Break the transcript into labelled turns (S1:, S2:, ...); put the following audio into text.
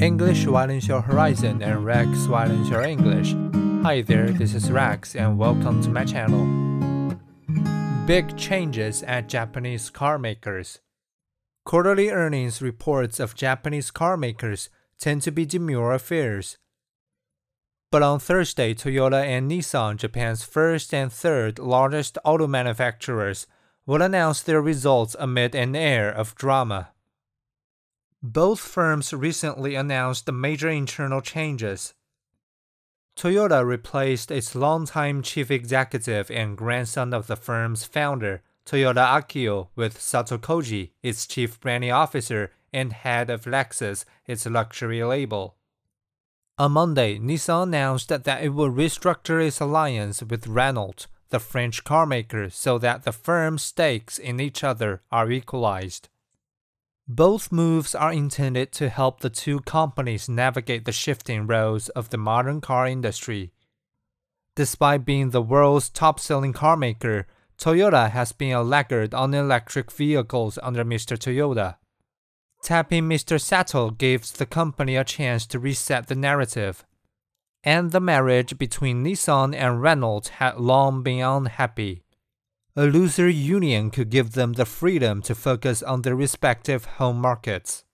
S1: English widens your horizon and Rex widens your English. Hi there, this is Rex and welcome to my channel. Big changes at Japanese car makers. Quarterly earnings reports of Japanese car makers tend to be demure affairs. But on Thursday, Toyota and Nissan, Japan's first and third largest auto manufacturers, will announce their results amid an air of drama. Both firms recently announced major internal changes. Toyota replaced its longtime chief executive and grandson of the firm's founder, Toyoda Akio, with Sato Koji, its chief branding officer and head of Lexus, its luxury label. On Monday, Nissan announced that it will restructure its alliance with Renault, the French carmaker, so that the firm's stakes in each other are equalized. Both moves are intended to help the two companies navigate the shifting roads of the modern car industry. Despite being the world's top selling car maker, Toyota has been a laggard on electric vehicles under Mr. Toyoda. Tapping Mr. Sato gives the company a chance to reset the narrative. And the marriage between Nissan and Renault had long been unhappy. A looser union could give them the freedom to focus on their respective home markets.